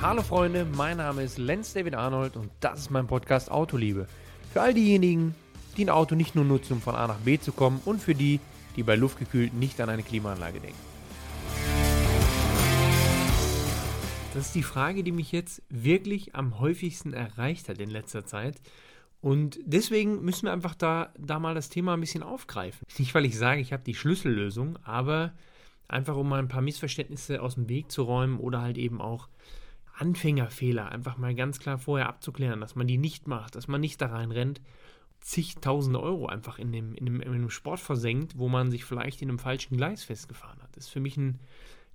Hallo Freunde, mein Name ist Lenz David Arnold und das ist mein Podcast Autoliebe. Für all diejenigen, die ein Auto nicht nur nutzen, um von A nach B zu kommen und für die, die bei luftgekühlt nicht an eine Klimaanlage denken. Das ist die Frage, die mich jetzt wirklich am häufigsten erreicht hat in letzter Zeit. Und deswegen müssen wir einfach da, da mal das Thema ein bisschen aufgreifen. Nicht, weil ich sage, ich habe die Schlüssellösung, aber einfach um mal ein paar Missverständnisse aus dem Weg zu räumen oder halt eben auch Anfängerfehler einfach mal ganz klar vorher abzuklären, dass man die nicht macht, dass man nicht da reinrennt, zigtausende Euro einfach in dem, in, dem, in dem Sport versenkt, wo man sich vielleicht in einem falschen Gleis festgefahren hat. Das ist für mich ein,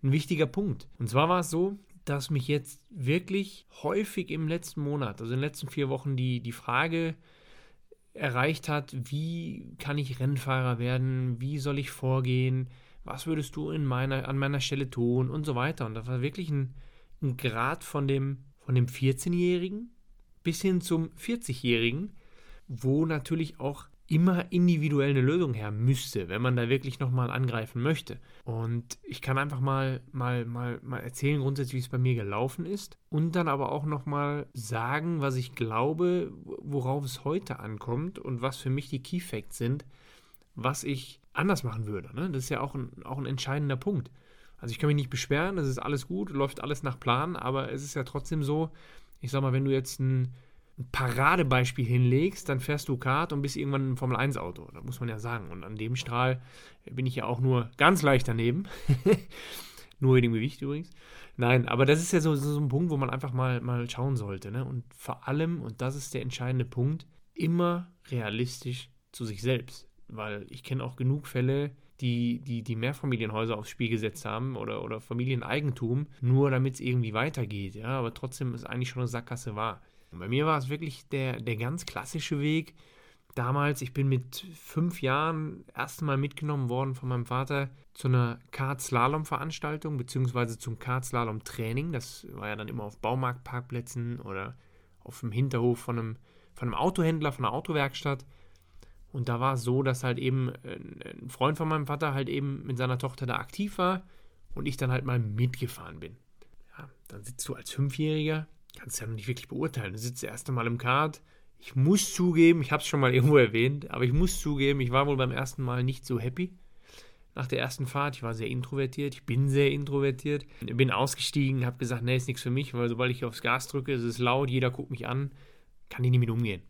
ein wichtiger Punkt. Und zwar war es so, dass mich jetzt wirklich häufig im letzten Monat, also in den letzten vier Wochen, die, die Frage erreicht hat, wie kann ich Rennfahrer werden, wie soll ich vorgehen, was würdest du in meiner, an meiner Stelle tun und so weiter. Und das war wirklich ein, ein Grad von dem, von dem 14-Jährigen bis hin zum 40-Jährigen, wo natürlich auch immer individuell eine Lösung her müsste, wenn man da wirklich nochmal angreifen möchte. Und ich kann einfach mal, mal, mal, mal erzählen, grundsätzlich, wie es bei mir gelaufen ist. Und dann aber auch nochmal sagen, was ich glaube, worauf es heute ankommt und was für mich die Key Facts sind, was ich anders machen würde. Ne? Das ist ja auch ein, auch ein entscheidender Punkt. Also ich kann mich nicht beschweren, das ist alles gut, läuft alles nach Plan, aber es ist ja trotzdem so, ich sag mal, wenn du jetzt ein ein Paradebeispiel hinlegst, dann fährst du Kart und bist irgendwann ein Formel-1-Auto. Das muss man ja sagen. Und an dem Strahl bin ich ja auch nur ganz leicht daneben. nur in dem Gewicht übrigens. Nein, aber das ist ja so, so ein Punkt, wo man einfach mal, mal schauen sollte. Ne? Und vor allem, und das ist der entscheidende Punkt, immer realistisch zu sich selbst. Weil ich kenne auch genug Fälle, die, die die Mehrfamilienhäuser aufs Spiel gesetzt haben oder, oder Familieneigentum, nur damit es irgendwie weitergeht. Ja, aber trotzdem ist eigentlich schon eine Sackgasse wahr. Und bei mir war es wirklich der, der ganz klassische Weg. Damals, ich bin mit fünf Jahren erstmal mitgenommen worden von meinem Vater zu einer Kart-Slalom-Veranstaltung, beziehungsweise zum Kart-Slalom-Training. Das war ja dann immer auf Baumarktparkplätzen oder auf dem Hinterhof von einem, von einem Autohändler, von einer Autowerkstatt. Und da war es so, dass halt eben ein Freund von meinem Vater halt eben mit seiner Tochter da aktiv war und ich dann halt mal mitgefahren bin. Ja, dann sitzt du als Fünfjähriger kannst ja noch nicht wirklich beurteilen. Du sitzt das erste Mal im Kart. Ich muss zugeben, ich habe es schon mal irgendwo erwähnt, aber ich muss zugeben, ich war wohl beim ersten Mal nicht so happy. Nach der ersten Fahrt, ich war sehr introvertiert, ich bin sehr introvertiert. Bin ausgestiegen, habe gesagt, nee, ist nichts für mich, weil sobald ich aufs Gas drücke, ist es laut, jeder guckt mich an, kann ich nicht mit umgehen.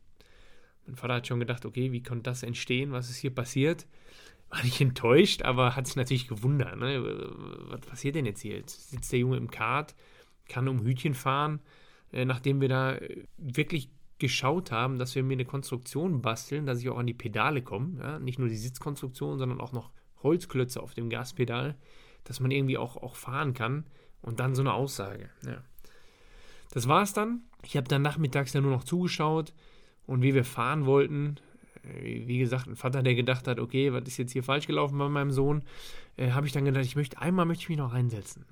Mein Vater hat schon gedacht, okay, wie konnte das entstehen, was ist hier passiert? War nicht enttäuscht, aber hat sich natürlich gewundert. Ne? Was passiert denn jetzt hier? Jetzt sitzt der Junge im Kart, kann um Hütchen fahren, äh, nachdem wir da äh, wirklich geschaut haben, dass wir mir eine Konstruktion basteln, dass ich auch an die Pedale komme. Ja? Nicht nur die Sitzkonstruktion, sondern auch noch Holzklötze auf dem Gaspedal, dass man irgendwie auch, auch fahren kann. Und dann so eine Aussage. Ja. Das es dann. Ich habe dann nachmittags ja nur noch zugeschaut und wie wir fahren wollten, äh, wie gesagt, ein Vater, der gedacht hat, okay, was ist jetzt hier falsch gelaufen bei meinem Sohn, äh, habe ich dann gedacht, ich möchte einmal möchte ich mich noch reinsetzen.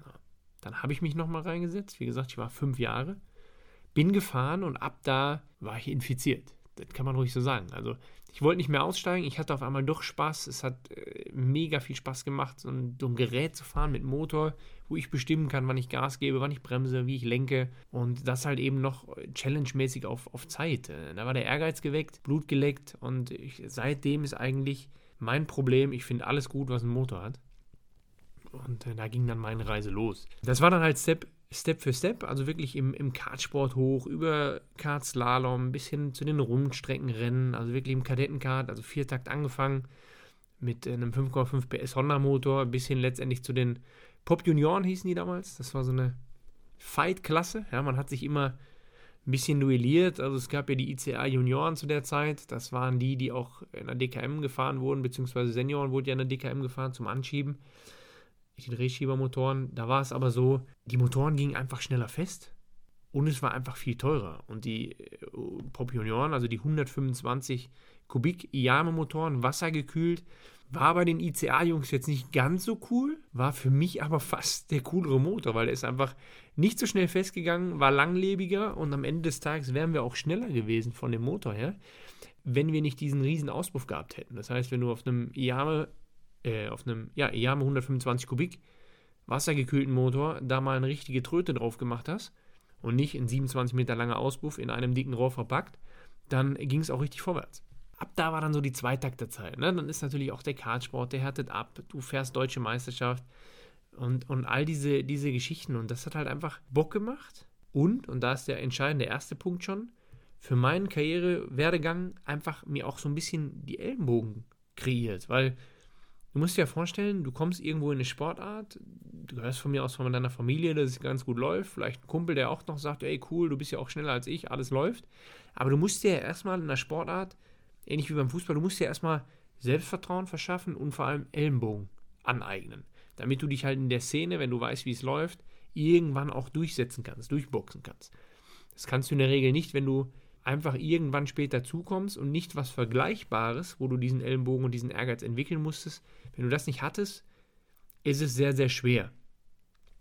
Dann habe ich mich noch mal reingesetzt. Wie gesagt, ich war fünf Jahre bin gefahren und ab da war ich infiziert. Das kann man ruhig so sagen. Also ich wollte nicht mehr aussteigen, ich hatte auf einmal doch Spaß. Es hat äh, mega viel Spaß gemacht, so ein, so ein, Gerät zu fahren mit Motor, wo ich bestimmen kann, wann ich Gas gebe, wann ich bremse, wie ich lenke. Und das halt eben noch challenge-mäßig auf, auf Zeit. Äh, da war der Ehrgeiz geweckt, Blut geleckt und ich, seitdem ist eigentlich mein Problem, ich finde alles gut, was ein Motor hat. Und äh, da ging dann meine Reise los. Das war dann halt Step Step für Step, also wirklich im, im Kartsport hoch, über Kartslalom bis hin zu den Rundstreckenrennen, also wirklich im Kadettenkart, also Viertakt angefangen mit einem 5,5 PS Honda Motor, bis hin letztendlich zu den Pop Junioren hießen die damals. Das war so eine Fight-Klasse. Ja, man hat sich immer ein bisschen duelliert. Also es gab ja die ICA Junioren zu der Zeit. Das waren die, die auch in der DKM gefahren wurden, beziehungsweise Senioren wurden ja in der DKM gefahren zum Anschieben den Drehschiebermotoren. Da war es aber so, die Motoren gingen einfach schneller fest und es war einfach viel teurer. Und die äh, Pop Junioren, also die 125 Kubik Iame-Motoren, wassergekühlt, war bei den ICA-Jungs jetzt nicht ganz so cool, war für mich aber fast der coolere Motor, weil er ist einfach nicht so schnell festgegangen, war langlebiger und am Ende des Tages wären wir auch schneller gewesen von dem Motor her, wenn wir nicht diesen riesen Auspuff gehabt hätten. Das heißt, wenn du auf einem Iame äh, auf einem ja, Yamaha 125 Kubik wassergekühlten Motor da mal eine richtige Tröte drauf gemacht hast und nicht in 27 Meter langer Auspuff in einem dicken Rohr verpackt, dann ging es auch richtig vorwärts. Ab da war dann so die Zweitakterzeit. Ne? Dann ist natürlich auch der Kartsport, der härtet ab, du fährst deutsche Meisterschaft und, und all diese, diese Geschichten. Und das hat halt einfach Bock gemacht. Und, und da ist der entscheidende erste Punkt schon, für meinen Karrierewerdegang einfach mir auch so ein bisschen die Ellenbogen kreiert. Weil du musst dir ja vorstellen, du kommst irgendwo in eine Sportart, du hörst von mir aus von deiner Familie, dass es ganz gut läuft, vielleicht ein Kumpel, der auch noch sagt, ey cool, du bist ja auch schneller als ich, alles läuft. Aber du musst dir ja erstmal in der Sportart, ähnlich wie beim Fußball, du musst dir erstmal Selbstvertrauen verschaffen und vor allem Ellenbogen aneignen. Damit du dich halt in der Szene, wenn du weißt, wie es läuft, irgendwann auch durchsetzen kannst, durchboxen kannst. Das kannst du in der Regel nicht, wenn du einfach irgendwann später zukommst und nicht was Vergleichbares, wo du diesen Ellenbogen und diesen Ehrgeiz entwickeln musstest. Wenn du das nicht hattest, ist es sehr, sehr schwer.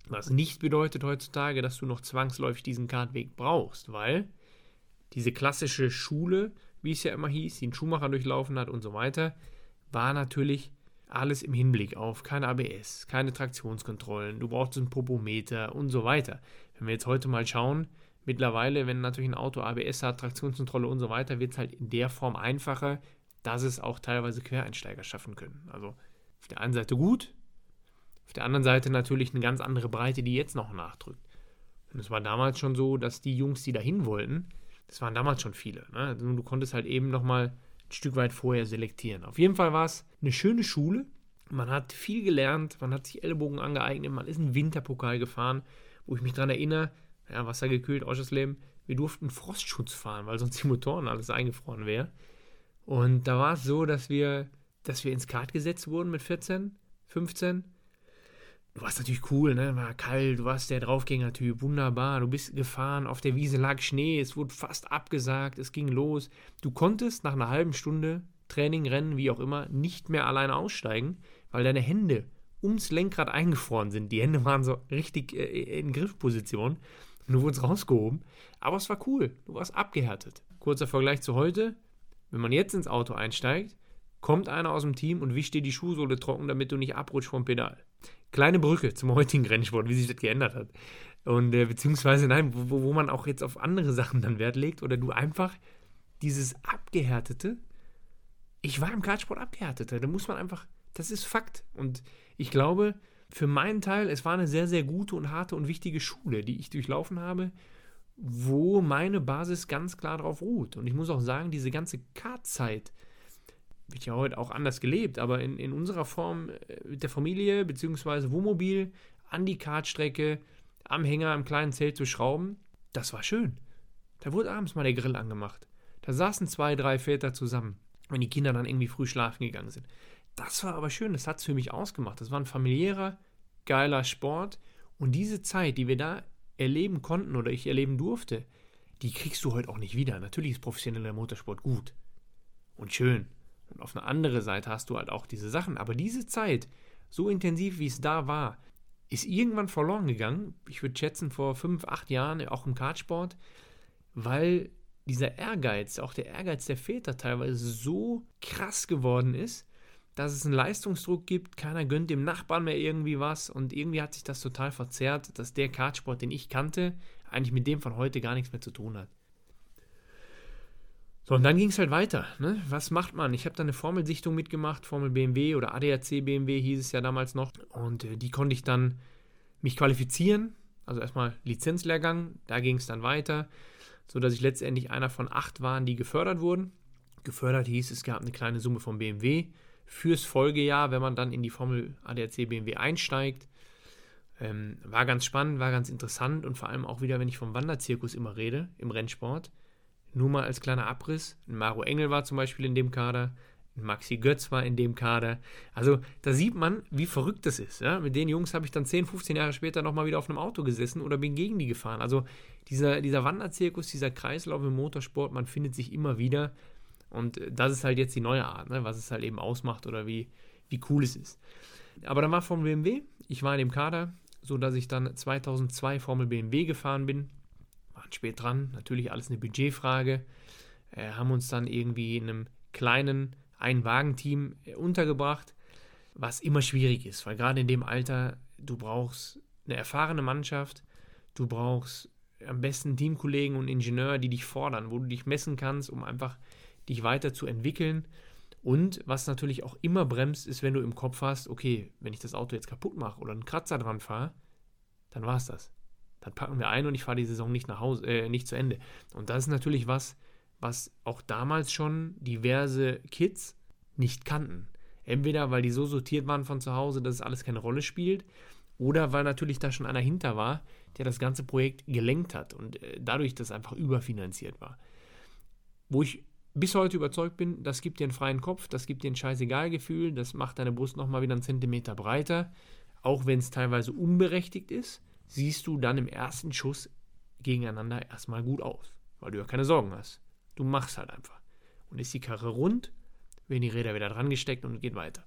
Was nicht bedeutet heutzutage, dass du noch zwangsläufig diesen Kartweg brauchst, weil diese klassische Schule, wie es ja immer hieß, die einen Schuhmacher durchlaufen hat und so weiter, war natürlich alles im Hinblick auf keine ABS, keine Traktionskontrollen, du brauchst einen Popometer und so weiter. Wenn wir jetzt heute mal schauen, mittlerweile, wenn natürlich ein Auto ABS hat, Traktionskontrolle und so weiter, wird es halt in der Form einfacher, dass es auch teilweise Quereinsteiger schaffen können. Also auf der einen Seite gut, auf der anderen Seite natürlich eine ganz andere Breite, die jetzt noch nachdrückt. Und es war damals schon so, dass die Jungs, die dahin wollten, das waren damals schon viele. Ne? Also du konntest halt eben nochmal ein Stück weit vorher selektieren. Auf jeden Fall war es eine schöne Schule. Man hat viel gelernt, man hat sich Ellbogen angeeignet, man ist einen Winterpokal gefahren, wo ich mich daran erinnere, ja, wassergekühlt, Oschersleben, wir durften Frostschutz fahren, weil sonst die Motoren alles eingefroren wäre. Und da war es so, dass wir, dass wir ins Kart gesetzt wurden mit 14, 15 du warst natürlich cool, ne? War kalt, du warst der Draufgänger-Typ, wunderbar. Du bist gefahren, auf der Wiese lag Schnee, es wurde fast abgesagt, es ging los. Du konntest nach einer halben Stunde Training, Rennen, wie auch immer, nicht mehr alleine aussteigen, weil deine Hände ums Lenkrad eingefroren sind. Die Hände waren so richtig äh, in Griffposition. Und du wurdest rausgehoben. Aber es war cool. Du warst abgehärtet. Kurzer Vergleich zu heute. Wenn man jetzt ins Auto einsteigt, kommt einer aus dem Team und wischt dir die Schuhsohle trocken, damit du nicht abrutschst vom Pedal kleine Brücke zum heutigen Rennsport, wie sich das geändert hat. Und äh, beziehungsweise, nein, wo, wo man auch jetzt auf andere Sachen dann Wert legt oder du einfach dieses Abgehärtete, ich war im Kartsport abgehärteter, da muss man einfach, das ist Fakt. Und ich glaube, für meinen Teil, es war eine sehr, sehr gute und harte und wichtige Schule, die ich durchlaufen habe, wo meine Basis ganz klar drauf ruht. Und ich muss auch sagen, diese ganze Kartzeit, wird ja heute auch anders gelebt, aber in, in unserer Form äh, mit der Familie bzw. Wohnmobil an die Kartstrecke, am Hänger, im kleinen Zelt zu schrauben, das war schön. Da wurde abends mal der Grill angemacht. Da saßen zwei, drei Väter zusammen, wenn die Kinder dann irgendwie früh schlafen gegangen sind. Das war aber schön, das hat es für mich ausgemacht. Das war ein familiärer, geiler Sport. Und diese Zeit, die wir da erleben konnten oder ich erleben durfte, die kriegst du heute auch nicht wieder. Natürlich ist professioneller Motorsport gut und schön und auf eine andere Seite hast du halt auch diese Sachen. Aber diese Zeit, so intensiv wie es da war, ist irgendwann verloren gegangen. Ich würde schätzen, vor fünf, acht Jahren, auch im Kartsport, weil dieser Ehrgeiz, auch der Ehrgeiz der Väter teilweise so krass geworden ist, dass es einen Leistungsdruck gibt, keiner gönnt dem Nachbarn mehr irgendwie was und irgendwie hat sich das total verzerrt, dass der Kartsport, den ich kannte, eigentlich mit dem von heute gar nichts mehr zu tun hat. So, und dann ging es halt weiter. Ne? Was macht man? Ich habe da eine Formelsichtung mitgemacht, Formel BMW oder ADAC BMW hieß es ja damals noch. Und äh, die konnte ich dann mich qualifizieren. Also erstmal Lizenzlehrgang, da ging es dann weiter, sodass ich letztendlich einer von acht war, die gefördert wurden. Gefördert hieß, es gab eine kleine Summe von BMW fürs Folgejahr, wenn man dann in die Formel ADAC BMW einsteigt. Ähm, war ganz spannend, war ganz interessant und vor allem auch wieder, wenn ich vom Wanderzirkus immer rede, im Rennsport nur mal als kleiner Abriss. Ein Maro Engel war zum Beispiel in dem Kader. Ein Maxi Götz war in dem Kader. Also da sieht man, wie verrückt das ist. Ja? Mit den Jungs habe ich dann 10, 15 Jahre später nochmal wieder auf einem Auto gesessen oder bin gegen die gefahren. Also dieser, dieser Wanderzirkus, dieser Kreislauf im Motorsport, man findet sich immer wieder. Und das ist halt jetzt die neue Art, ne? was es halt eben ausmacht oder wie, wie cool es ist. Aber dann war Formel BMW. Ich war in dem Kader, sodass ich dann 2002 Formel BMW gefahren bin waren spät dran, natürlich alles eine Budgetfrage, äh, haben uns dann irgendwie in einem kleinen Ein-Wagen-Team äh, untergebracht, was immer schwierig ist, weil gerade in dem Alter, du brauchst eine erfahrene Mannschaft, du brauchst am besten Teamkollegen und Ingenieur, die dich fordern, wo du dich messen kannst, um einfach dich weiterzuentwickeln. Und was natürlich auch immer bremst, ist, wenn du im Kopf hast, okay, wenn ich das Auto jetzt kaputt mache oder einen Kratzer dran fahre, dann war es das. Dann packen wir ein und ich fahre die Saison nicht nach Hause, äh, nicht zu Ende. Und das ist natürlich was, was auch damals schon diverse Kids nicht kannten. Entweder weil die so sortiert waren von zu Hause, dass es alles keine Rolle spielt, oder weil natürlich da schon einer hinter war, der das ganze Projekt gelenkt hat und äh, dadurch das einfach überfinanziert war. Wo ich bis heute überzeugt bin, das gibt dir einen freien Kopf, das gibt dir ein scheißegal Gefühl, das macht deine Brust nochmal wieder einen Zentimeter breiter, auch wenn es teilweise unberechtigt ist, siehst du dann im ersten Schuss gegeneinander erstmal gut aus, weil du ja keine Sorgen hast. Du machst halt einfach. Und ist die Karre rund, werden die Räder wieder dran gesteckt und geht weiter.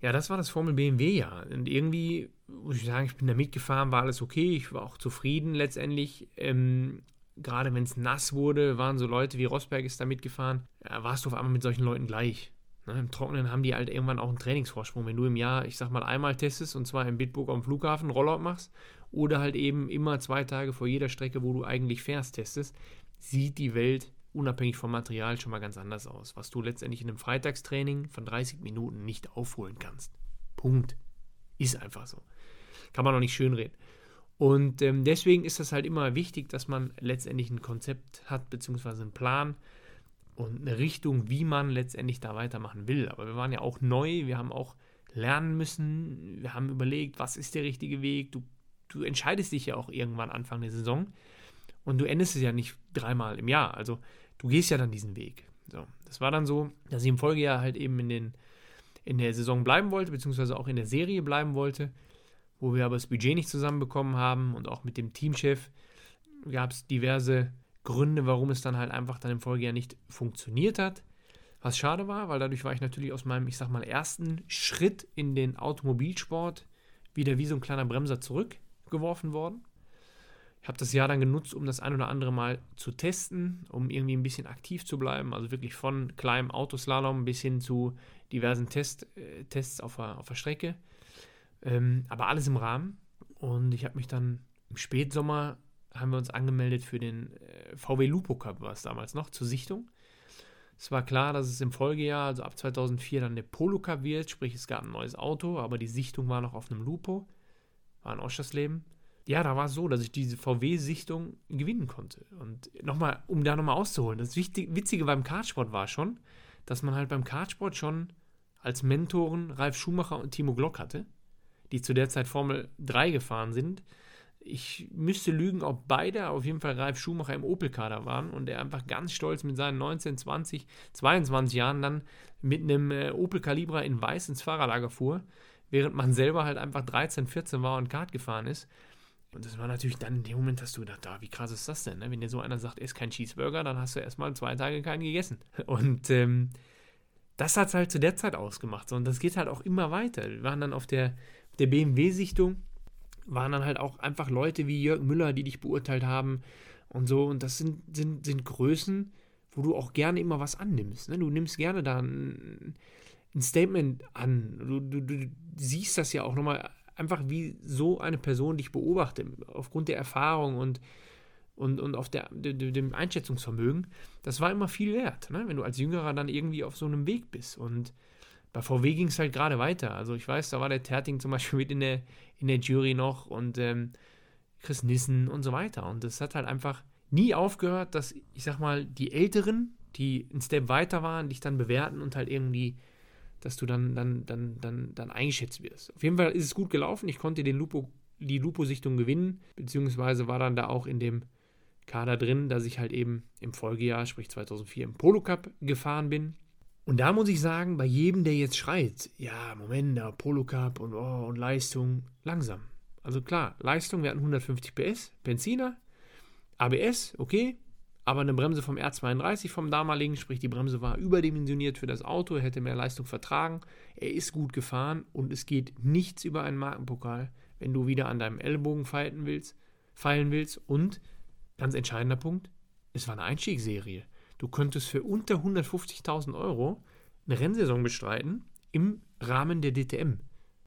Ja, das war das Formel BMW-Jahr. Und irgendwie, muss ich sagen, ich bin da mitgefahren, war alles okay. Ich war auch zufrieden letztendlich. Ähm, gerade wenn es nass wurde, waren so Leute wie Rosberg ist da mitgefahren. Ja, warst du auf einmal mit solchen Leuten gleich. Ne, Im Trockenen haben die halt irgendwann auch einen Trainingsvorsprung. Wenn du im Jahr, ich sag mal, einmal testest und zwar in Bitburg am Flughafen Rollout machst oder halt eben immer zwei Tage vor jeder Strecke, wo du eigentlich fährst, testest, sieht die Welt unabhängig vom Material schon mal ganz anders aus, was du letztendlich in einem Freitagstraining von 30 Minuten nicht aufholen kannst. Punkt. Ist einfach so. Kann man auch nicht schönreden. Und ähm, deswegen ist das halt immer wichtig, dass man letztendlich ein Konzept hat, beziehungsweise einen Plan und eine Richtung, wie man letztendlich da weitermachen will. Aber wir waren ja auch neu, wir haben auch lernen müssen, wir haben überlegt, was ist der richtige Weg. Du, du entscheidest dich ja auch irgendwann Anfang der Saison und du endest es ja nicht dreimal im Jahr. Also du gehst ja dann diesen Weg. So, das war dann so, dass ich im Folgejahr halt eben in, den, in der Saison bleiben wollte, beziehungsweise auch in der Serie bleiben wollte, wo wir aber das Budget nicht zusammenbekommen haben und auch mit dem Teamchef gab es diverse Gründe, warum es dann halt einfach dann im Folgejahr nicht funktioniert hat. Was schade war, weil dadurch war ich natürlich aus meinem, ich sag mal, ersten Schritt in den Automobilsport wieder wie so ein kleiner Bremser zurückgeworfen worden. Ich habe das Jahr dann genutzt, um das ein oder andere Mal zu testen, um irgendwie ein bisschen aktiv zu bleiben. Also wirklich von kleinem Autoslalom bis hin zu diversen Test, äh, Tests auf der, auf der Strecke. Ähm, aber alles im Rahmen. Und ich habe mich dann im Spätsommer haben wir uns angemeldet für den äh, VW Lupo Cup, war es damals noch, zur Sichtung. Es war klar, dass es im Folgejahr, also ab 2004, dann der Polo Cup wird, sprich es gab ein neues Auto, aber die Sichtung war noch auf einem Lupo, war in Oschersleben ja, da war es so, dass ich diese VW-Sichtung gewinnen konnte. Und nochmal, um da nochmal auszuholen, das Witzige beim Kartsport war schon, dass man halt beim Kartsport schon als Mentoren Ralf Schumacher und Timo Glock hatte, die zu der Zeit Formel 3 gefahren sind. Ich müsste lügen, ob beide auf jeden Fall Ralf Schumacher im Opel-Kader waren und er einfach ganz stolz mit seinen 19, 20, 22 Jahren dann mit einem äh, Opel Calibra in Weiß ins Fahrerlager fuhr, während man selber halt einfach 13, 14 war und Kart gefahren ist. Und das war natürlich dann in dem Moment, hast du gedacht, ah, wie krass ist das denn? Ne? Wenn dir so einer sagt, ess kein Cheeseburger, dann hast du erstmal zwei Tage keinen gegessen. Und ähm, das hat es halt zu der Zeit ausgemacht. und das geht halt auch immer weiter. Wir waren dann auf der, der BMW-Sichtung, waren dann halt auch einfach Leute wie Jörg Müller, die dich beurteilt haben und so. Und das sind, sind, sind Größen, wo du auch gerne immer was annimmst. Ne? Du nimmst gerne da ein, ein Statement an. Du, du, du siehst das ja auch nochmal einfach wie so eine Person dich beobachtet, aufgrund der Erfahrung und, und, und auf der, dem Einschätzungsvermögen, das war immer viel wert, ne? wenn du als Jüngerer dann irgendwie auf so einem Weg bist. Und bei VW ging es halt gerade weiter. Also ich weiß, da war der Terting zum Beispiel mit in der, in der Jury noch und ähm, Chris Nissen und so weiter. Und das hat halt einfach nie aufgehört, dass, ich sag mal, die Älteren, die einen Step weiter waren, dich dann bewerten und halt irgendwie dass du dann, dann, dann, dann, dann eingeschätzt wirst. Auf jeden Fall ist es gut gelaufen. Ich konnte den Lupo, die Lupo-Sichtung gewinnen, beziehungsweise war dann da auch in dem Kader drin, dass ich halt eben im Folgejahr, sprich 2004, im Polo Cup gefahren bin. Und da muss ich sagen, bei jedem, der jetzt schreit, ja, Moment, der Polo Cup und, oh, und Leistung, langsam. Also klar, Leistung, wir hatten 150 PS, Benziner, ABS, okay, aber eine Bremse vom R32 vom damaligen, sprich die Bremse war überdimensioniert für das Auto, hätte mehr Leistung vertragen, er ist gut gefahren und es geht nichts über einen Markenpokal, wenn du wieder an deinem Ellbogen feilen willst, feilen willst und, ganz entscheidender Punkt, es war eine Einstiegsserie. Du könntest für unter 150.000 Euro eine Rennsaison bestreiten im Rahmen der DTM.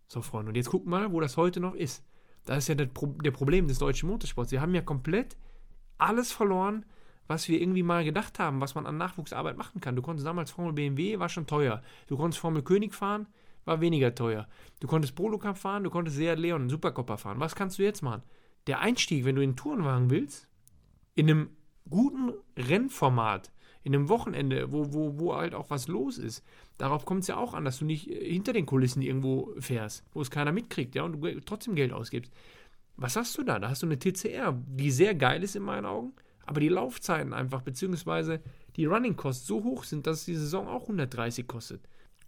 So, Freunde, und jetzt guck mal, wo das heute noch ist. Das ist ja das Pro der Problem des deutschen Motorsports. Sie haben ja komplett alles verloren, was wir irgendwie mal gedacht haben, was man an Nachwuchsarbeit machen kann. Du konntest damals Formel BMW, war schon teuer. Du konntest Formel König fahren, war weniger teuer. Du konntest Polo Cup fahren, du konntest Seat Leon, Supercopper fahren. Was kannst du jetzt machen? Der Einstieg, wenn du in Tourenwagen willst, in einem guten Rennformat, in einem Wochenende, wo, wo, wo halt auch was los ist, darauf kommt es ja auch an, dass du nicht äh, hinter den Kulissen irgendwo fährst, wo es keiner mitkriegt, ja, und du trotzdem Geld ausgibst. Was hast du da? Da hast du eine TCR, die sehr geil ist in meinen Augen, aber die Laufzeiten einfach, beziehungsweise die Running Costs so hoch sind, dass die Saison auch 130 kostet.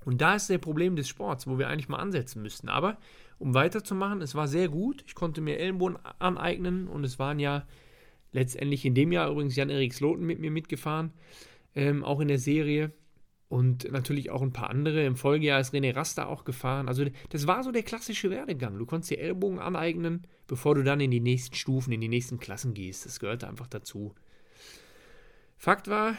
Und da ist der Problem des Sports, wo wir eigentlich mal ansetzen müssten. Aber um weiterzumachen, es war sehr gut. Ich konnte mir Ellenbogen aneignen und es waren ja letztendlich in dem Jahr übrigens Jan-Erik Sloten mit mir mitgefahren, ähm, auch in der Serie. Und natürlich auch ein paar andere. Im Folgejahr ist René Raster auch gefahren. Also das war so der klassische Werdegang. Du konntest dir Ellbogen aneignen, bevor du dann in die nächsten Stufen, in die nächsten Klassen gehst. Das gehörte einfach dazu. Fakt war,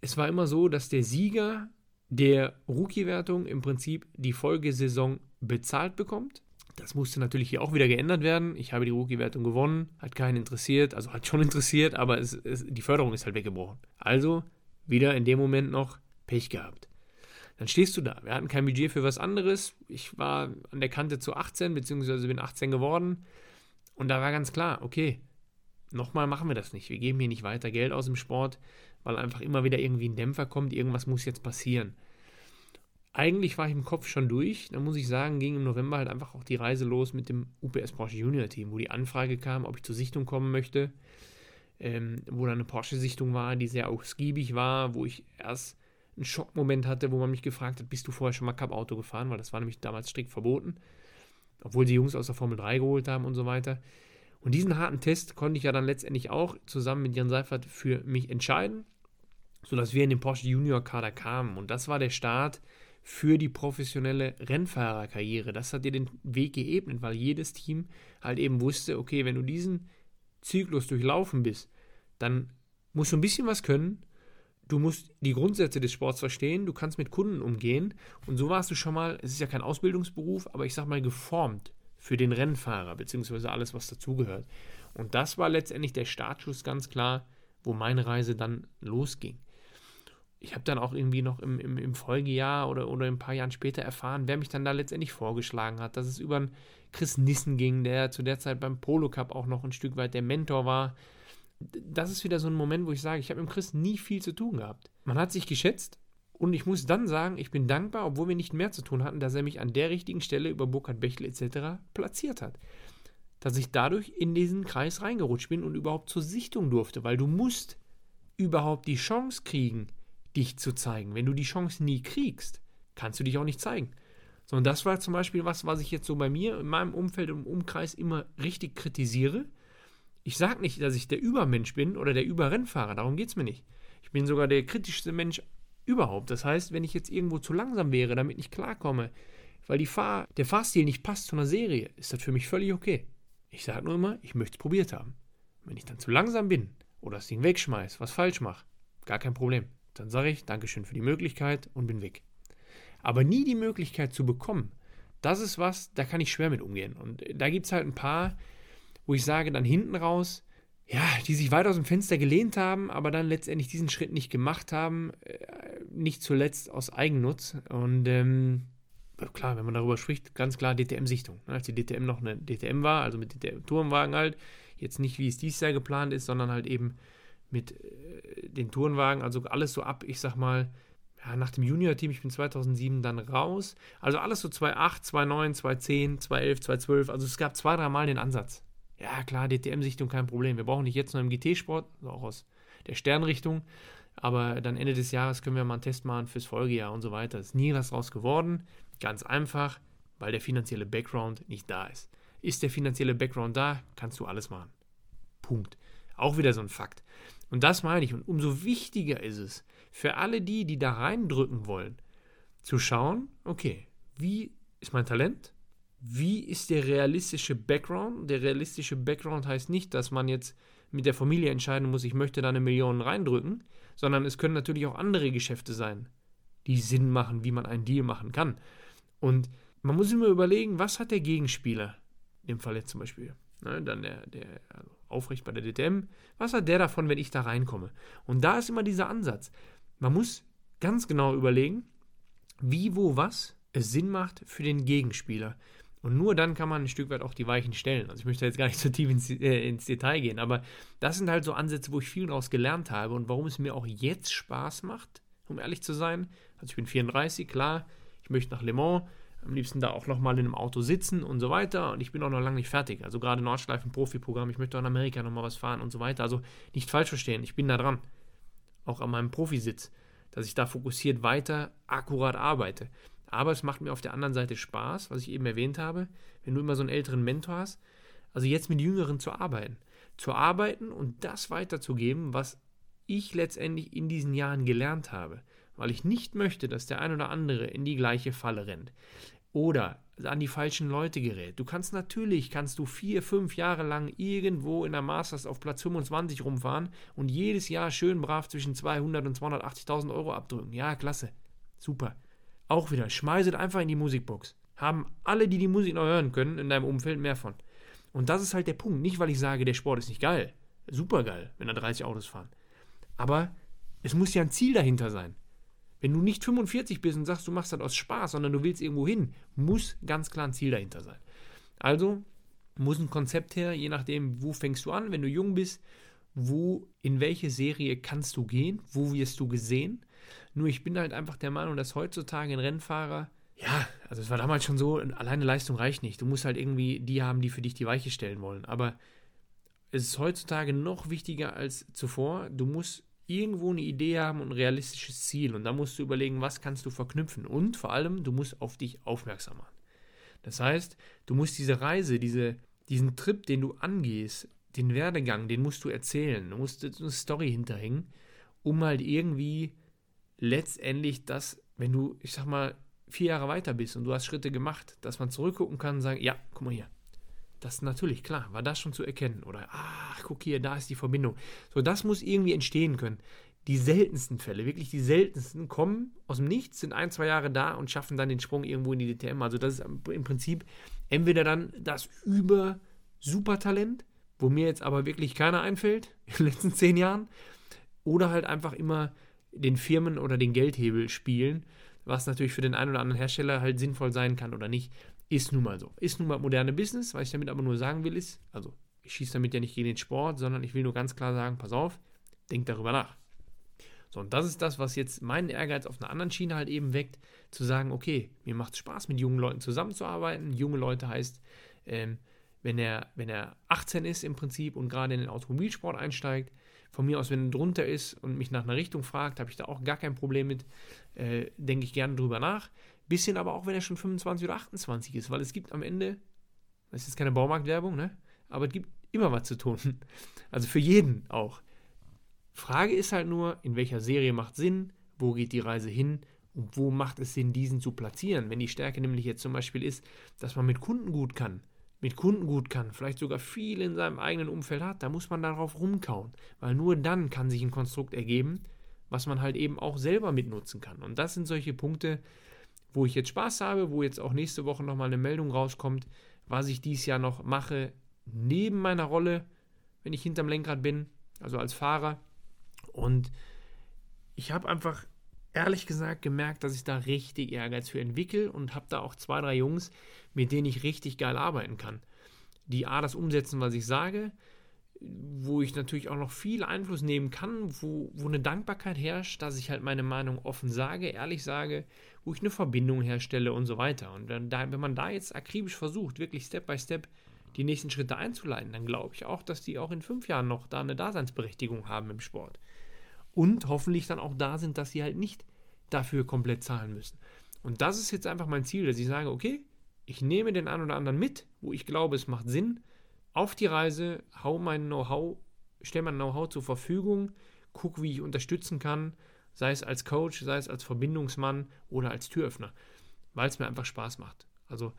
es war immer so, dass der Sieger der Rookie-Wertung im Prinzip die Folgesaison bezahlt bekommt. Das musste natürlich hier auch wieder geändert werden. Ich habe die Rookie-Wertung gewonnen, hat keinen interessiert, also hat schon interessiert, aber es, es, die Förderung ist halt weggebrochen. Also wieder in dem Moment noch Pech gehabt. Dann stehst du da. Wir hatten kein Budget für was anderes. Ich war an der Kante zu 18, beziehungsweise bin 18 geworden. Und da war ganz klar, okay, nochmal machen wir das nicht. Wir geben hier nicht weiter Geld aus dem Sport, weil einfach immer wieder irgendwie ein Dämpfer kommt. Irgendwas muss jetzt passieren eigentlich war ich im Kopf schon durch. Da muss ich sagen, ging im November halt einfach auch die Reise los mit dem UPS Porsche Junior Team, wo die Anfrage kam, ob ich zur Sichtung kommen möchte. Ähm, wo dann eine Porsche-Sichtung war, die sehr ausgiebig war, wo ich erst einen Schockmoment hatte, wo man mich gefragt hat, bist du vorher schon mal Cup-Auto gefahren? Weil das war nämlich damals strikt verboten. Obwohl die Jungs aus der Formel 3 geholt haben und so weiter. Und diesen harten Test konnte ich ja dann letztendlich auch zusammen mit Jan Seifert für mich entscheiden, sodass wir in den Porsche Junior Kader kamen. Und das war der Start für die professionelle Rennfahrerkarriere. Das hat dir den Weg geebnet, weil jedes Team halt eben wusste, okay, wenn du diesen Zyklus durchlaufen bist, dann musst du ein bisschen was können. Du musst die Grundsätze des Sports verstehen, du kannst mit Kunden umgehen und so warst du schon mal, es ist ja kein Ausbildungsberuf, aber ich sag mal geformt für den Rennfahrer, beziehungsweise alles, was dazugehört. Und das war letztendlich der Startschuss ganz klar, wo meine Reise dann losging ich habe dann auch irgendwie noch im, im, im, Folgejahr oder, oder ein paar Jahren später erfahren, wer mich dann da letztendlich vorgeschlagen hat, dass es über einen Chris Nissen ging, der zu der Zeit beim Polo Cup auch noch ein Stück weit der Mentor war. Das ist wieder so ein Moment, wo ich sage, ich habe mit Chris nie viel zu tun gehabt. Man hat sich geschätzt und ich muss dann sagen, ich bin dankbar, obwohl wir nicht mehr zu tun hatten, dass er mich an der richtigen Stelle über Burkhard Bechtel etc. platziert hat. Dass ich dadurch in diesen Kreis reingerutscht bin und überhaupt zur Sichtung durfte, weil du musst überhaupt die Chance kriegen, dich zu zeigen. Wenn du die Chance nie kriegst, kannst du dich auch nicht zeigen. So, und das war zum Beispiel was, was ich jetzt so bei mir in meinem Umfeld im Umkreis immer richtig kritisiere. Ich sage nicht, dass ich der Übermensch bin oder der Überrennfahrer, darum geht es mir nicht. Ich bin sogar der kritischste Mensch überhaupt. Das heißt, wenn ich jetzt irgendwo zu langsam wäre, damit ich klarkomme, weil Fahr der Fahrstil nicht passt zu einer Serie, ist das für mich völlig okay. Ich sage nur immer, ich möchte es probiert haben. Wenn ich dann zu langsam bin oder das Ding wegschmeiße, was falsch mache, gar kein Problem. Dann sage ich Dankeschön für die Möglichkeit und bin weg. Aber nie die Möglichkeit zu bekommen, das ist was, da kann ich schwer mit umgehen. Und da gibt es halt ein paar, wo ich sage, dann hinten raus, ja, die sich weit aus dem Fenster gelehnt haben, aber dann letztendlich diesen Schritt nicht gemacht haben, äh, nicht zuletzt aus Eigennutz. Und ähm, klar, wenn man darüber spricht, ganz klar DTM-Sichtung. Ne? Als die DTM noch eine DTM war, also mit DTM-Turmwagen halt, jetzt nicht wie es dieses Jahr geplant ist, sondern halt eben mit äh, den Tourenwagen, also alles so ab, ich sag mal, ja, nach dem Junior-Team, ich bin 2007 dann raus. Also alles so 2.8, 2.9, 2.10, 2.11, 2.12. Also es gab zwei, drei Mal den Ansatz. Ja, klar, DTM-Sichtung kein Problem. Wir brauchen nicht jetzt nur im GT-Sport, auch aus der Sternrichtung. Aber dann Ende des Jahres können wir mal einen Test machen fürs Folgejahr und so weiter. Ist nie was draus geworden. Ganz einfach, weil der finanzielle Background nicht da ist. Ist der finanzielle Background da, kannst du alles machen. Punkt. Auch wieder so ein Fakt. Und das meine ich. Und umso wichtiger ist es für alle die, die da reindrücken wollen, zu schauen, okay, wie ist mein Talent? Wie ist der realistische Background? Der realistische Background heißt nicht, dass man jetzt mit der Familie entscheiden muss, ich möchte da eine Million reindrücken, sondern es können natürlich auch andere Geschäfte sein, die Sinn machen, wie man einen Deal machen kann. Und man muss immer überlegen, was hat der Gegenspieler, in dem Fall jetzt zum Beispiel, ne, dann der, der also aufrecht bei der DTM. Was hat der davon, wenn ich da reinkomme? Und da ist immer dieser Ansatz. Man muss ganz genau überlegen, wie, wo, was es Sinn macht für den Gegenspieler. Und nur dann kann man ein Stück weit auch die Weichen stellen. Also ich möchte jetzt gar nicht so tief ins, äh, ins, Detail gehen, aber das sind halt so Ansätze, wo ich viel daraus gelernt habe und warum es mir auch jetzt Spaß macht, um ehrlich zu sein. Also ich bin 34, klar, ich möchte nach Le Mans, am liebsten da auch nochmal in einem Auto sitzen und so weiter. Und ich bin auch noch lange nicht fertig. Also gerade Nordschleifen-Profi-Programm, ich möchte auch in Amerika nochmal was fahren und so weiter. Also nicht falsch verstehen, ich bin da dran. Auch an meinem Profisitz, dass ich da fokussiert weiter akkurat arbeite. Aber es macht mir auf der anderen Seite Spaß, was ich eben erwähnt habe, wenn du immer so einen älteren Mentor hast, also jetzt mit Jüngeren zu arbeiten. Zu arbeiten und das weiterzugeben, was ich letztendlich in diesen Jahren gelernt habe. Weil ich nicht möchte, dass der ein oder andere in die gleiche Falle rennt. Oder an die falschen Leute gerät. Du kannst natürlich, kannst du vier, fünf Jahre lang irgendwo in der Masters auf Platz 25 rumfahren und jedes Jahr schön brav zwischen 200 und 280.000 Euro abdrücken. Ja, klasse. Super. Auch wieder, schmeißet einfach in die Musikbox. Haben alle, die die Musik noch hören können, in deinem Umfeld mehr von. Und das ist halt der Punkt. Nicht, weil ich sage, der Sport ist nicht geil. Super geil, wenn da 30 Autos fahren. Aber es muss ja ein Ziel dahinter sein. Wenn du nicht 45 bist und sagst, du machst das aus Spaß, sondern du willst irgendwo hin, muss ganz klar ein Ziel dahinter sein. Also muss ein Konzept her, je nachdem, wo fängst du an, wenn du jung bist, wo, in welche Serie kannst du gehen, wo wirst du gesehen nur ich bin halt einfach der Meinung, dass heutzutage ein Rennfahrer, ja, also es war damals schon so, alleine Leistung reicht nicht. Du musst halt irgendwie die haben, die für dich die Weiche stellen wollen. Aber es ist heutzutage noch wichtiger als zuvor. Du musst irgendwo eine Idee haben und ein realistisches Ziel. Und da musst du überlegen, was kannst du verknüpfen. Und vor allem, du musst auf dich aufmerksam machen. Das heißt, du musst diese Reise, diese, diesen Trip, den du angehst, den Werdegang, den musst du erzählen. Du musst eine Story hinterhängen, um halt irgendwie letztendlich das, wenn du, ich sag mal, vier Jahre weiter bist und du hast Schritte gemacht, dass man zurückgucken kann und sagen, ja, guck mal hier. Das ist natürlich klar, war das schon zu erkennen. Oder, ach, guck hier, da ist die Verbindung. So, das muss irgendwie entstehen können. Die seltensten Fälle, wirklich die seltensten, kommen aus dem Nichts, sind ein, zwei Jahre da und schaffen dann den Sprung irgendwo in die DTM. Also das ist im Prinzip entweder dann das über Supertalent, wo mir jetzt aber wirklich keiner einfällt in den letzten zehn Jahren, oder halt einfach immer den Firmen oder den Geldhebel spielen, was natürlich für den einen oder anderen Hersteller halt sinnvoll sein kann oder nicht, ist nun mal so. Ist nun mal moderne Business, was ich damit aber nur sagen will, ist, also ich schieße damit ja nicht gegen den Sport, sondern ich will nur ganz klar sagen, pass auf, denk darüber nach. So, und das ist das, was jetzt meinen Ehrgeiz auf einer anderen Schiene halt eben weckt, zu sagen, okay, mir macht es Spaß, mit jungen Leuten zusammenzuarbeiten. Junge Leute heißt, ähm, wenn, er, wenn er 18 ist im Prinzip und gerade in den Automobilsport einsteigt, von mir aus, wenn er drunter ist und mich nach einer Richtung fragt, habe ich da auch gar kein Problem mit. Äh, Denke ich gerne drüber nach. Bisschen aber auch, wenn er schon 25 oder 28 ist, weil es gibt am Ende, das ist jetzt keine Baumarktwerbung, ne? aber es gibt immer was zu tun. Also für jeden auch. Frage ist halt nur, in welcher Serie macht Sinn, wo geht die Reise hin und wo macht es Sinn, diesen zu platzieren. Wenn die Stärke nämlich jetzt zum Beispiel ist, dass man mit Kunden gut kann, mit Kunden gut kann, vielleicht sogar viel in seinem eigenen Umfeld hat, da muss man darauf rumkauen, weil nur dann kann sich ein Konstrukt ergeben, was man halt eben auch selber mitnutzen kann. Und das sind solche Punkte, wo ich jetzt Spaß habe, wo jetzt auch nächste Woche nochmal eine Meldung rauskommt, was ich dieses Jahr noch mache, neben meiner Rolle, wenn ich hinterm Lenkrad bin, also als Fahrer. Und ich habe einfach ehrlich gesagt gemerkt, dass ich da richtig Ehrgeiz für entwickle und habe da auch zwei, drei Jungs, mit denen ich richtig geil arbeiten kann. Die A, das umsetzen, was ich sage, wo ich natürlich auch noch viel Einfluss nehmen kann, wo, wo eine Dankbarkeit herrscht, dass ich halt meine Meinung offen sage, ehrlich sage, wo ich eine Verbindung herstelle und so weiter. Und wenn, da, wenn man da jetzt akribisch versucht, wirklich Step by Step die nächsten Schritte einzuleiten, dann glaube ich auch, dass die auch in fünf Jahren noch da eine Daseinsberechtigung haben im Sport. Und hoffentlich dann auch da sind, dass sie halt nicht dafür komplett zahlen müssen. Und das ist jetzt einfach mein Ziel, dass ich sage, okay, ich nehme den einen oder anderen mit, wo ich glaube, es macht Sinn, auf die Reise, hau mein Know-how, stelle mein Know-how zur Verfügung, gucke, wie ich unterstützen kann, sei es als Coach, sei es als Verbindungsmann oder als Türöffner, weil es mir einfach Spaß macht. Also,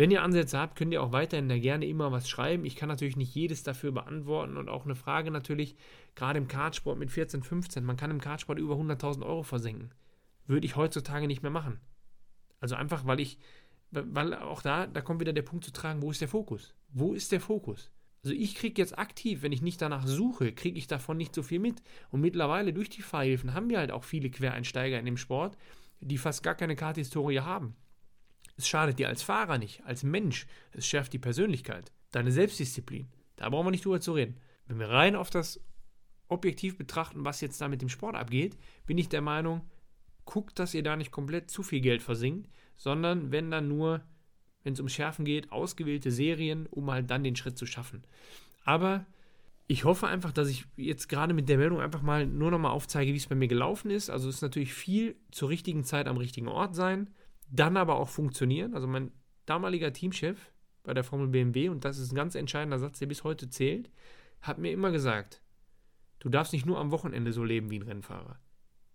wenn ihr Ansätze habt, könnt ihr auch weiterhin da gerne immer was schreiben. Ich kann natürlich nicht jedes dafür beantworten und auch eine Frage natürlich, gerade im Kartsport mit 14, 15, man kann im Kartsport über 100.000 Euro versenken. Würde ich heutzutage nicht mehr machen. Also einfach, weil ich weil auch da, da kommt wieder der Punkt zu tragen, wo ist der Fokus? Wo ist der Fokus? Also ich kriege jetzt aktiv, wenn ich nicht danach suche, kriege ich davon nicht so viel mit. Und mittlerweile durch die Fahrhilfen haben wir halt auch viele Quereinsteiger in dem Sport, die fast gar keine Karthistorie haben. Es schadet dir als Fahrer nicht, als Mensch. Es schärft die Persönlichkeit, deine Selbstdisziplin. Da brauchen wir nicht drüber zu reden. Wenn wir rein auf das Objektiv betrachten, was jetzt da mit dem Sport abgeht, bin ich der Meinung, guckt, dass ihr da nicht komplett zu viel Geld versinkt, sondern wenn dann nur, wenn es um Schärfen geht, ausgewählte Serien, um halt dann den Schritt zu schaffen. Aber ich hoffe einfach, dass ich jetzt gerade mit der Meldung einfach mal nur nochmal aufzeige, wie es bei mir gelaufen ist. Also es ist natürlich viel zur richtigen Zeit am richtigen Ort sein, dann aber auch funktionieren. Also mein damaliger Teamchef bei der Formel BMW, und das ist ein ganz entscheidender Satz, der bis heute zählt, hat mir immer gesagt, du darfst nicht nur am Wochenende so leben wie ein Rennfahrer,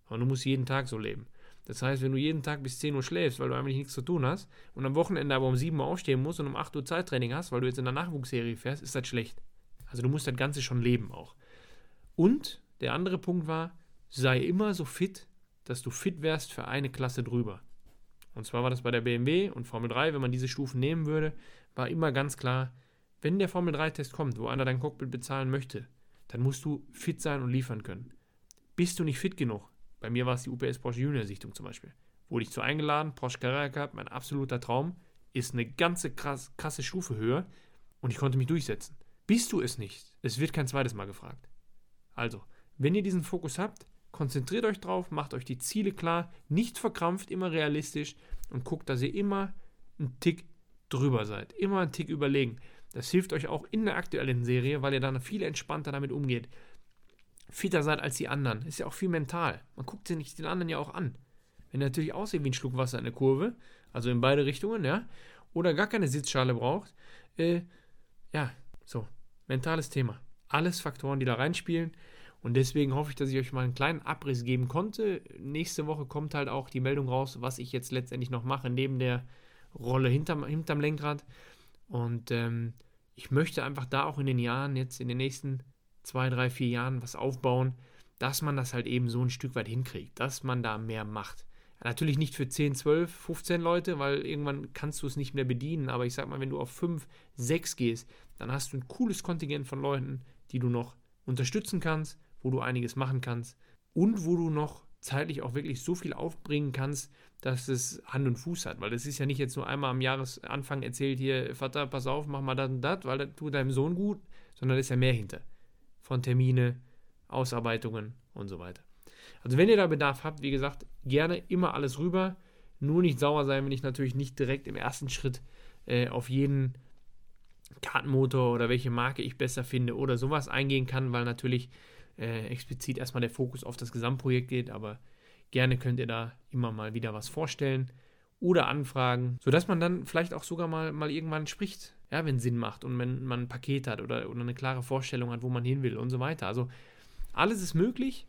sondern du musst jeden Tag so leben. Das heißt, wenn du jeden Tag bis 10 Uhr schläfst, weil du eigentlich nichts zu tun hast, und am Wochenende aber um 7 Uhr aufstehen musst und um 8 Uhr Zeittraining hast, weil du jetzt in der Nachwuchsserie fährst, ist das schlecht. Also du musst das Ganze schon leben auch. Und der andere Punkt war, sei immer so fit, dass du fit wärst für eine Klasse drüber. Und zwar war das bei der BMW und Formel 3, wenn man diese Stufen nehmen würde, war immer ganz klar, wenn der Formel 3-Test kommt, wo einer dein Cockpit bezahlen möchte, dann musst du fit sein und liefern können. Bist du nicht fit genug, bei mir war es die UPS Porsche Junior Sichtung zum Beispiel. Wurde ich zu eingeladen, Porsche Carrera Cup, mein absoluter Traum, ist eine ganze krass, krasse Stufe höher und ich konnte mich durchsetzen. Bist du es nicht? Es wird kein zweites Mal gefragt. Also, wenn ihr diesen Fokus habt, konzentriert euch drauf, macht euch die Ziele klar, nicht verkrampft, immer realistisch und guckt, dass ihr immer einen Tick drüber seid, immer einen Tick überlegen. Das hilft euch auch in der aktuellen Serie, weil ihr dann viel entspannter damit umgeht fitter seid als die anderen. Ist ja auch viel mental. Man guckt sich den anderen ja auch an. Wenn er natürlich aussieht wie ein Schluck Wasser in der Kurve, also in beide Richtungen, ja, oder gar keine Sitzschale braucht, äh, ja, so, mentales Thema. Alles Faktoren, die da reinspielen. Und deswegen hoffe ich, dass ich euch mal einen kleinen Abriss geben konnte. Nächste Woche kommt halt auch die Meldung raus, was ich jetzt letztendlich noch mache, neben der Rolle hinterm, hinterm Lenkrad. Und ähm, ich möchte einfach da auch in den Jahren, jetzt in den nächsten zwei, drei, vier Jahren was aufbauen, dass man das halt eben so ein Stück weit hinkriegt, dass man da mehr macht. Natürlich nicht für 10, 12, 15 Leute, weil irgendwann kannst du es nicht mehr bedienen. Aber ich sag mal, wenn du auf 5, 6 gehst, dann hast du ein cooles Kontingent von Leuten, die du noch unterstützen kannst, wo du einiges machen kannst und wo du noch zeitlich auch wirklich so viel aufbringen kannst, dass es Hand und Fuß hat. Weil das ist ja nicht jetzt nur einmal am Jahresanfang erzählt hier, Vater, pass auf, mach mal das und das, weil das tut deinem Sohn gut, sondern da ist ja mehr hinter von Termine, Ausarbeitungen und so weiter. Also wenn ihr da Bedarf habt, wie gesagt, gerne immer alles rüber. Nur nicht sauer sein, wenn ich natürlich nicht direkt im ersten Schritt äh, auf jeden Kartenmotor oder welche Marke ich besser finde oder sowas eingehen kann, weil natürlich äh, explizit erstmal der Fokus auf das Gesamtprojekt geht, aber gerne könnt ihr da immer mal wieder was vorstellen oder anfragen, sodass man dann vielleicht auch sogar mal, mal irgendwann spricht ja, wenn es Sinn macht und wenn man ein Paket hat oder, oder eine klare Vorstellung hat, wo man hin will und so weiter. Also alles ist möglich.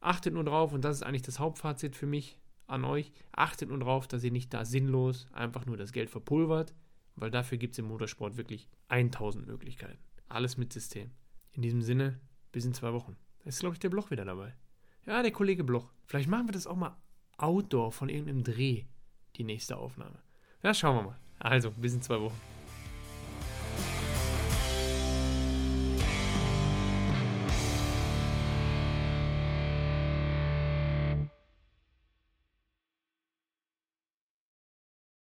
Achtet nur drauf, und das ist eigentlich das Hauptfazit für mich an euch, achtet nur drauf, dass ihr nicht da sinnlos einfach nur das Geld verpulvert, weil dafür gibt es im Motorsport wirklich 1000 Möglichkeiten. Alles mit System. In diesem Sinne, bis in zwei Wochen. Da ist, glaube ich, der Bloch wieder dabei. Ja, der Kollege Bloch. Vielleicht machen wir das auch mal outdoor von irgendeinem Dreh, die nächste Aufnahme. Ja, schauen wir mal. Also, bis in zwei Wochen.